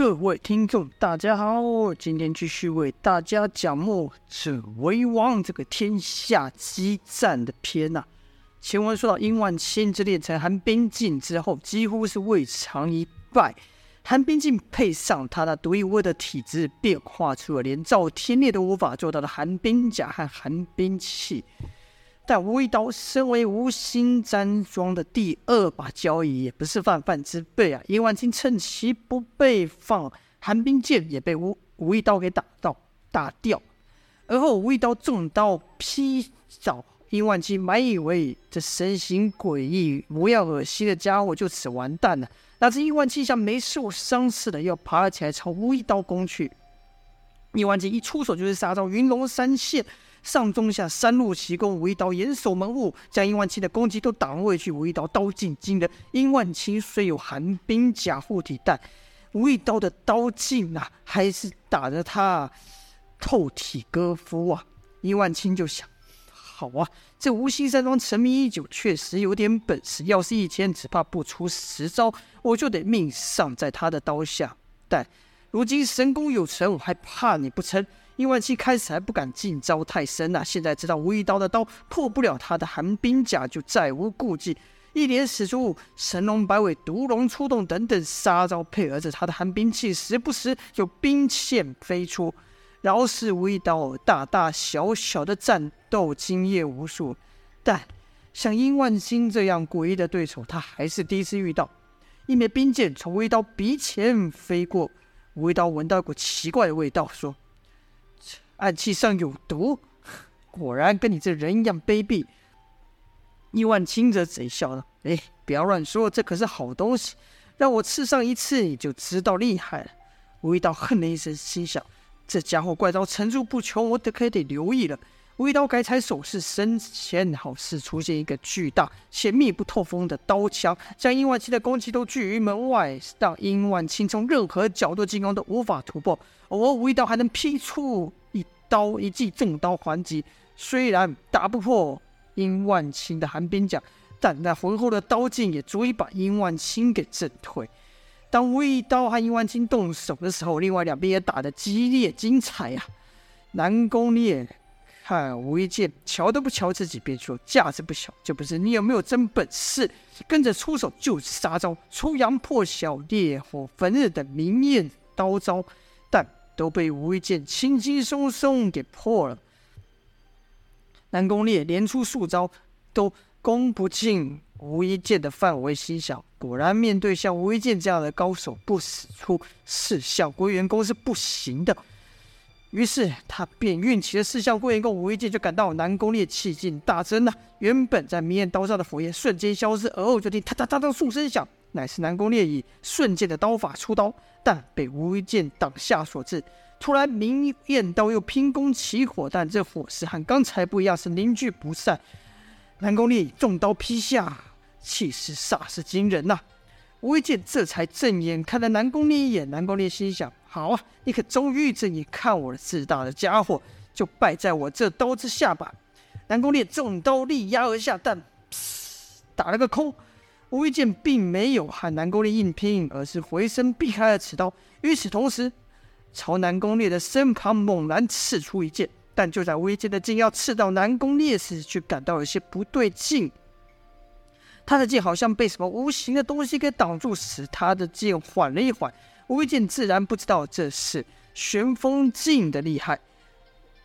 各位听众，大家好，今天继续为大家讲《墨者为王》这个天下激战的篇呐、啊。前文说到，殷万千之练成寒冰镜之后，几乎是未尝一败。寒冰镜配上他那独一无二的体质，变化出了连赵天烈都无法做到的寒冰甲和寒冰器。但无一刀身为无心山庄的第二把交椅，也不是泛泛之辈啊！殷万青趁其不备放寒冰剑，也被无无一刀给打到打掉。而后无一刀重刀劈找殷万青，满以为这身形诡异、模样恶心的家伙就此完蛋了。哪知殷万青像没受伤似的，要爬起来朝无一刀攻去。殷万青一出手就是杀招云龙三现。上中下三路齐攻，无一刀严守门户，将殷万青的攻击都挡回去。无一刀刀劲惊人，殷万青虽有寒冰甲护体，但无一刀的刀劲啊，还是打得他透体割肤啊！殷万青就想：好啊，这无心山庄沉迷已久，确实有点本事。要是以前，只怕不出十招，我就得命丧在他的刀下。但如今神功有成，我还怕你不成？殷万青开始还不敢进招太深呐、现在知道无一刀的刀破不了他的寒冰甲，就再无顾忌，一连使出神龙摆尾、毒龙出动等等杀招，配合着他的寒冰器，时不时有冰线飞出，饶是无一刀大大小小的战斗经验无数，但像殷万青这样诡异的对手，他还是第一次遇到。一枚冰箭从无一刀鼻前飞过，无一刀闻到一股奇怪的味道，说。暗器上有毒，果然跟你这人一样卑鄙。易万清则贼笑道：“哎，不要乱说，这可是好东西，让我刺上一次，你就知道厉害了。”无一刀哼了一声，心想：“这家伙怪招层出不穷，我得可得留意了。”无一刀改采手势，身前好似出现一个巨大且密不透风的刀墙，将殷万青的攻击都拒于门外，让殷万青从任何角度进攻都无法突破。偶尔无一刀还能劈出一刀一记重刀还击，虽然打不破殷万青的寒冰甲，但那浑厚的刀劲也足以把殷万青给震退。当无一刀和殷万青动手的时候，另外两边也打得激烈精彩呀、啊！南宫烈。看吴一剑，瞧都不瞧自己，便说架子不小，就不是你有没有真本事，跟着出手就是杀招，出阳破晓、烈火焚日等明艳刀招，但都被吴一剑轻轻松松给破了。南宫烈连出数招，都攻不进吴一剑的范围，心想：果然面对像吴一剑这样的高手，不使出四象归元功是不行的。于是他便运起了四象归元功，无一剑就感到南宫烈气劲大增呐。原本在明艳刀上的火焰瞬间消失，而后就听哒哒哒哒数声响，乃是南宫烈以瞬间的刀法出刀，但被无一剑挡下所致。突然明艳刀又凭空起火，但这火势和刚才不一样，是凝聚不散。南宫烈以重刀劈下，气势煞是惊人呐。无一剑这才正眼看了南宫烈一眼，南宫烈心想。好啊，你可终于正眼看我了，自大的家伙，就败在我这刀之下吧。南宫烈重刀力压而下，但打了个空。无一剑并没有和南宫烈硬拼，而是回身避开了此刀。与此同时，朝南宫烈的身旁猛然刺出一剑。但就在无一剑的剑要刺到南宫烈时，却感到有些不对劲。他的剑好像被什么无形的东西给挡住，使他的剑缓了一缓。无一剑自然不知道这是旋风镜的厉害，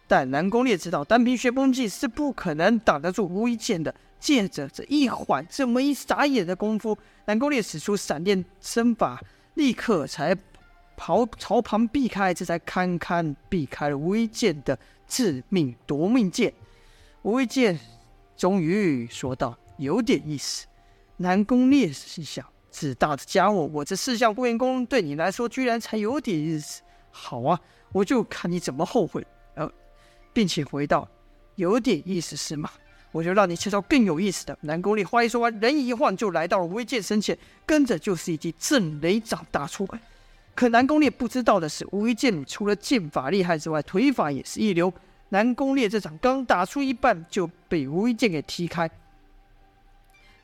但南宫烈知道单凭旋风镜是不可能挡得住无一剑的。借着这一缓，这么一眨眼的功夫，南宫烈使出闪电身法，立刻才跑朝旁避开，这才堪堪避开了无一剑的致命夺命剑。无一剑终于说道：“有点意思。”南宫烈心想。自大的家伙，我这四象归元功对你来说居然才有点意思。好啊，我就看你怎么后悔。呃，并且回道：“有点意思是吗？我就让你见到更有意思的。”南宫烈话一说完，人一晃就来到了无一剑身前，跟着就是一记震雷掌打出。可南宫烈不知道的是，无一剑除了剑法厉害之外，腿法也是一流。南宫烈这掌刚打出一半，就被无一剑给踢开。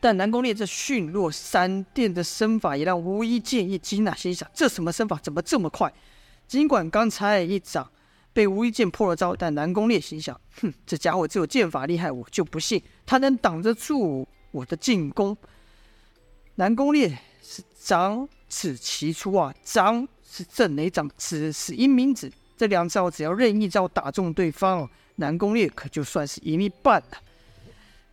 但南宫烈这迅若闪电的身法也让无一剑一惊啊！心想：这什么身法，怎么这么快？尽管刚才一掌被无一剑破了招，但南宫烈心想：哼，这家伙只有剑法厉害，我就不信他能挡得住我的进攻。南宫烈是掌指齐出啊，掌是震雷掌，指是阴冥指，这两招只要任意一招打中对方，南宫烈可就算是赢一半了。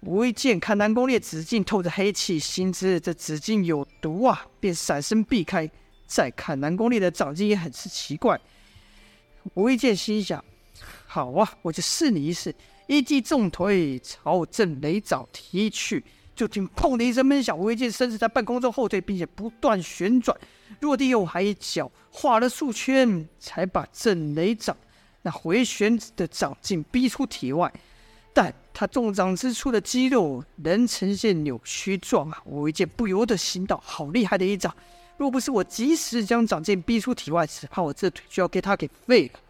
无一剑看南宫烈指径透着黑气，心知这指径有毒啊，便闪身避开。再看南宫烈的掌劲也很是奇怪。无一剑心想：好啊，我就试你一试。一记重腿朝震雷掌踢去，就听“砰”的一声闷响，无一剑身子在半空中后退，并且不断旋转，落地又还一脚画了数圈，才把震雷掌那回旋的掌劲逼出体外。但他重掌之处的肌肉仍呈现扭曲状啊！我一剑不由得心道：好厉害的一掌！若不是我及时将掌剑逼出体外，只怕我这腿就要给他给废了。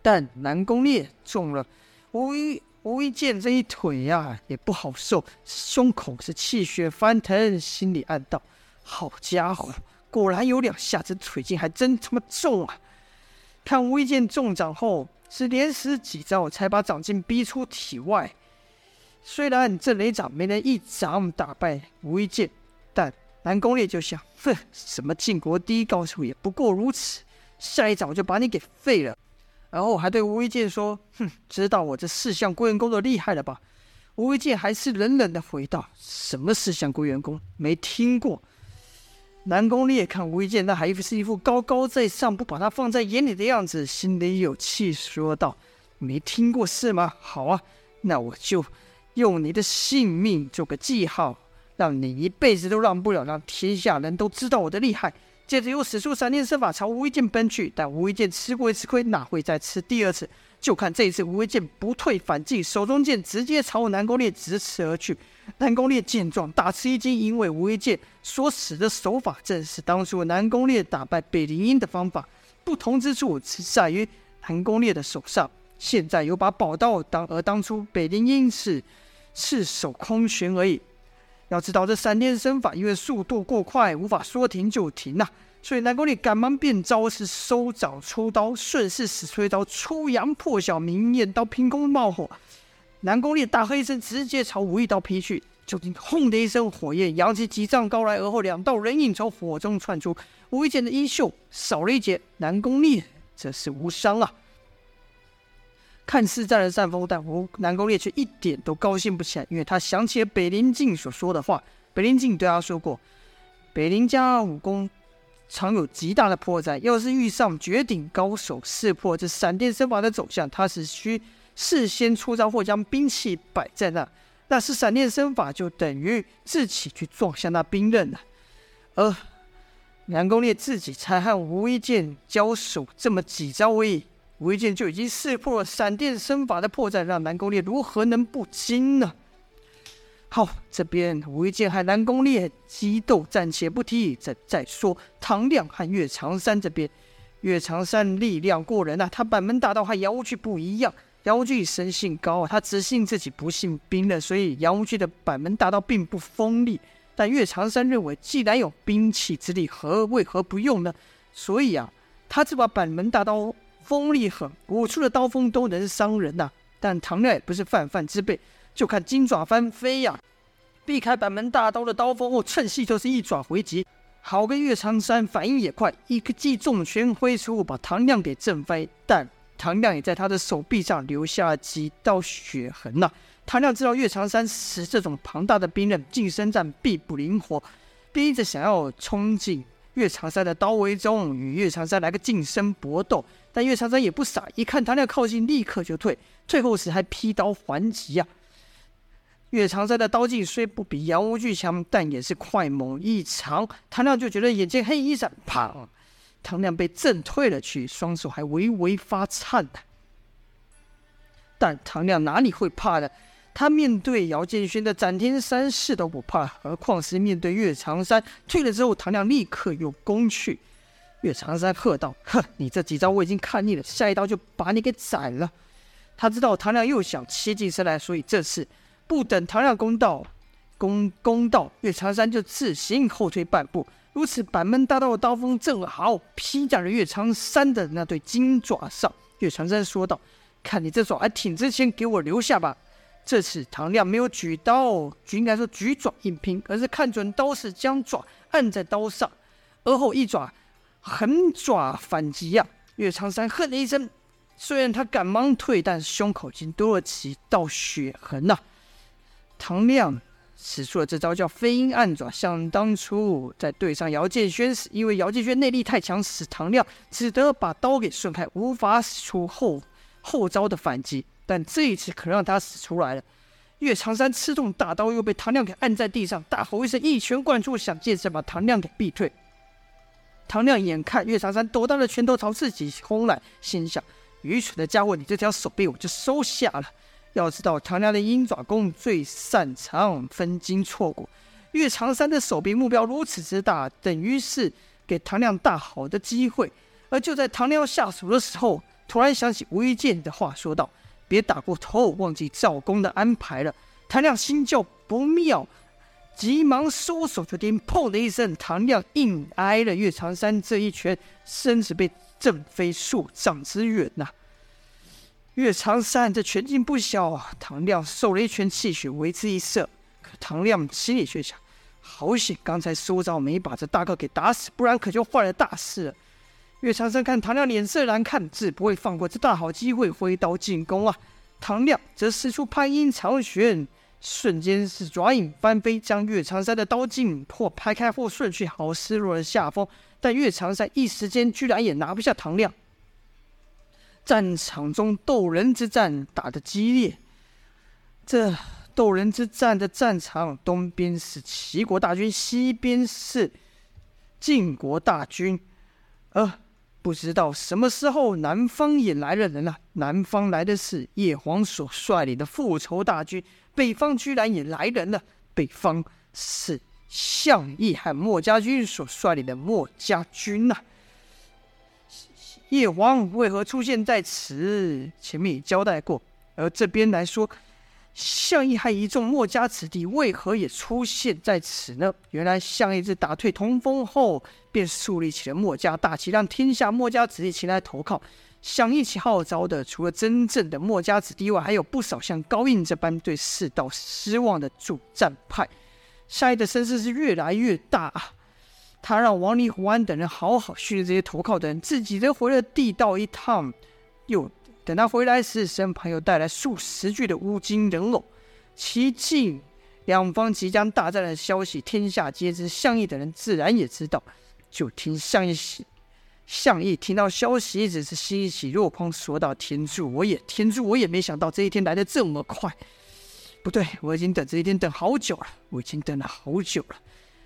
但南宫烈中了无一无一剑这一腿呀、也不好受，胸口是气血翻腾，心里暗道：好家伙，果然有两下，这腿劲还真他妈重啊！看无一剑中掌后。是连使几招才把掌劲逼出体外。虽然这雷掌没能一掌打败无一剑，但南宫烈就想：哼，什么晋国第一高手也不过如此，下一掌就把你给废了。然后还对无一剑说：哼，知道我这四象归元功的厉害了吧？无一剑还是冷冷的回道：什么四象归元功？没听过。南宫烈看无一剑，那还是一副高高在上、不把他放在眼里的样子，心里有气，说道：“没听过是吗？好啊，那我就用你的性命做个记号，让你一辈子都让不了，让天下人都知道我的厉害。”接着又使出闪电身法朝无一剑奔去，但无一剑吃过一次亏，哪会再吃第二次？就看这一次无一剑不退反进，手中剑直接朝南宫烈直刺而去。南宫烈见状，大吃一惊，因为无一剑所使的手法正是当初南宫烈打败北林英的方法。不同之处是在于南宫烈的手上现在有把宝刀，当而当初北林英是赤手空拳而已。要知道这闪电身法因为速度过快，无法说停就停呐、所以南宫烈赶忙变招式，收掌出刀，顺势使出一招出阳破晓明艳刀，凭空冒火。南宫烈大喝一声，直接朝无一刀劈去。就听“轰”的一声，火焰扬起几丈高来，而后两道人影从火中窜出。无一剑的衣袖少了一截，南宫烈这是无伤啊。看似占了上风，但无南宫烈却一点都高兴不起来，因为他想起了北林静所说的话。北林静对他说过，北林家武功常有极大的破绽，要是遇上绝顶高手，识破这闪电身法的走向，他是需。事先出招或将兵器摆在那，那是闪电身法就等于自己去撞向那兵刃了。而南宫烈自己才和吴一剑交手这么几招而已，无一剑就已经识破了闪电身法的破绽，让南宫烈如何能不惊呢？好，这边无一剑和南宫烈激斗暂且不提，再再说唐亮和岳长山这边，岳长山力量过人啊，他板门大道和杨无惧不一样。杨无惧生性高啊，他只信自己不信兵刃，所以杨无惧的板门大刀并不锋利。但岳长山认为，既然有兵器之力，何为何不用呢？所以啊，他这把板门大刀锋利很，舞出的刀锋都能伤人呐、但唐亮也不是泛泛之辈，就看金爪翻飞呀、避开板门大刀的刀锋后，趁势就是一爪回击。好个岳长山反应也快，一个记重拳挥出，把唐亮给震飞。但唐亮也在他的手臂上留下几道血痕呐、唐亮知道岳长山使这种庞大的兵刃，近身战必不灵活，逼着想要冲进岳长山的刀围中，与岳长山来个近身搏斗。但岳长山也不傻，一看唐亮靠近，立刻就退，退后时还劈刀还击呀。岳长山的刀劲虽不比杨无惧强，但也是快猛异常。唐亮就觉得眼前黑一闪，砰！唐亮被震退了去，双手还微微发颤。但唐亮哪里会怕呢？他面对姚建勋的斩天三式都不怕，何况是面对岳长山？退了之后，唐亮立刻又攻去。岳长山喝道：“哼，你这几招我已经看腻了，下一刀就把你给斩了。”他知道唐亮又想切近身来，所以这次不等唐亮攻到，攻攻到，岳长山就自行后退半步。如此板门大刀的刀锋正好劈在了岳长山的那对金爪上。岳长山说道：“看你这爪还挺值钱，给我留下吧。”这次唐亮没有举刀，应该说举爪硬拼，而是看准刀势，将爪按在刀上，而后一爪横爪反击呀、啊！岳长山哼了一声，虽然他赶忙退，但是胸口已经多了几道血痕呐、啊。唐亮使出了这招叫飞鹰暗爪，像当初在对上姚建轩时，因为姚建轩内力太强，使唐亮只得把刀给顺开，无法使出后后招的反击。但这一次可让他使出来了。岳长山刺痛大刀，又被唐亮给按在地上，大吼一声，一拳贯出，想借势把唐亮给逼退。唐亮眼看岳长山躲大的拳头朝自己轰来，心想：愚蠢的家伙，你这条手臂我就收下了。要知道，唐亮的鹰爪功最擅长分筋错骨，岳长山的手臂目标如此之大，等于是给唐亮大好的机会。而就在唐亮要下手的时候，突然想起吴一剑的话，说道。别打过头，忘记赵公的安排了。唐亮心叫不妙，急忙收手，就听“砰”的一声，唐亮硬挨了岳长山这一拳，身子被震飞数丈之远呐、岳长山这拳劲不小啊，唐亮受了一拳，气血为之一色。可唐亮心里却想：好险，刚才收招没把这大哥给打死，不然可就坏了大事了。岳长山看唐亮脸色难看，自不会放过这大好机会，挥刀进攻啊！唐亮则使出拍鹰长旋，瞬间是爪影翻飞，将岳长山的刀劲破拍开后顺去，好失落了下风。但岳长山一时间居然也拿不下唐亮。战场中斗人之战打得激烈，这斗人之战的战场，东边是齐国大军，西边是晋国大军，呃。不知道什么时候南方也来了人了。南方来的是叶黄所率领的复仇大军，北方居然也来人了。北方是项义和墨家军所率领的墨家军呐、叶黄为何出现在此？前面也交代过。而这边来说。项义和一众墨家子弟为何也出现在此呢？原来项义自打退童风后，便树立起了墨家大旗，让天下墨家子弟前来投靠。响应其号召的，除了真正的墨家子弟外，还有不少像高印这般对世道失望的主战派。项义的声势是越来越大啊！他让王离、胡安等人好好训练这些投靠的人，自己则回了地道一趟，又。等他回来时，身旁又带来数十具的乌金人偶，奇迹两方即将大战的消息，天下皆知。项义等人自然也知道。就听项义，项义听到消息，只是欣喜若狂，说道：“天助我也！天助我也！没想到这一天来的这么快。不对，我已经等这一天等好久了，我已经等了好久了。”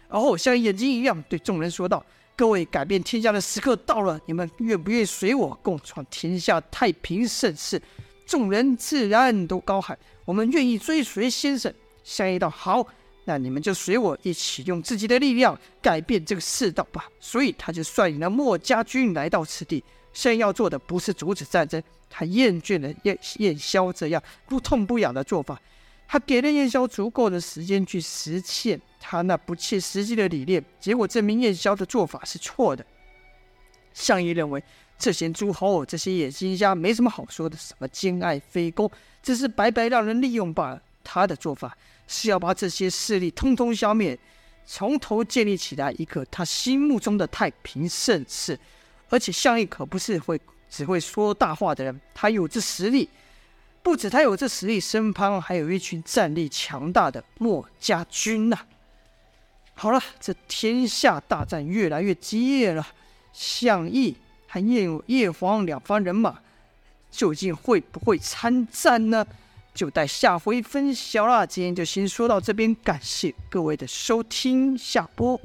然后像眼睛一亮，对众人说道。各位，改变天下的时刻到了，你们愿不愿意随我共创天下太平盛世？众人自然都高喊：“我们愿意追随先生。”项义道：“好，那你们就随我一起用自己的力量改变这个世道吧。”所以他就率领了墨家军来到此地。项义要做的不是阻止战争，他厌倦了燕燕萧这样不痛不痒的做法。他给了燕萧足够的时间去实现他那不切实际的理念，结果证明燕萧的做法是错的。项羽认为这些诸侯、这些野心家没什么好说的，什么兼爱非攻，只是白白让人利用罢了。他的做法是要把这些势力通通消灭，从头建立起来一个他心目中的太平盛世。而且项羽可不是会只会说大话的人，他有这实力。不止他有这实力，身旁还有一群战力强大的墨家军呐、好了，这天下大战越来越激烈了。项义和叶叶黄两方人马究竟会不会参战呢？就待下回分晓了。今天就先说到这边，感谢各位的收听，下播。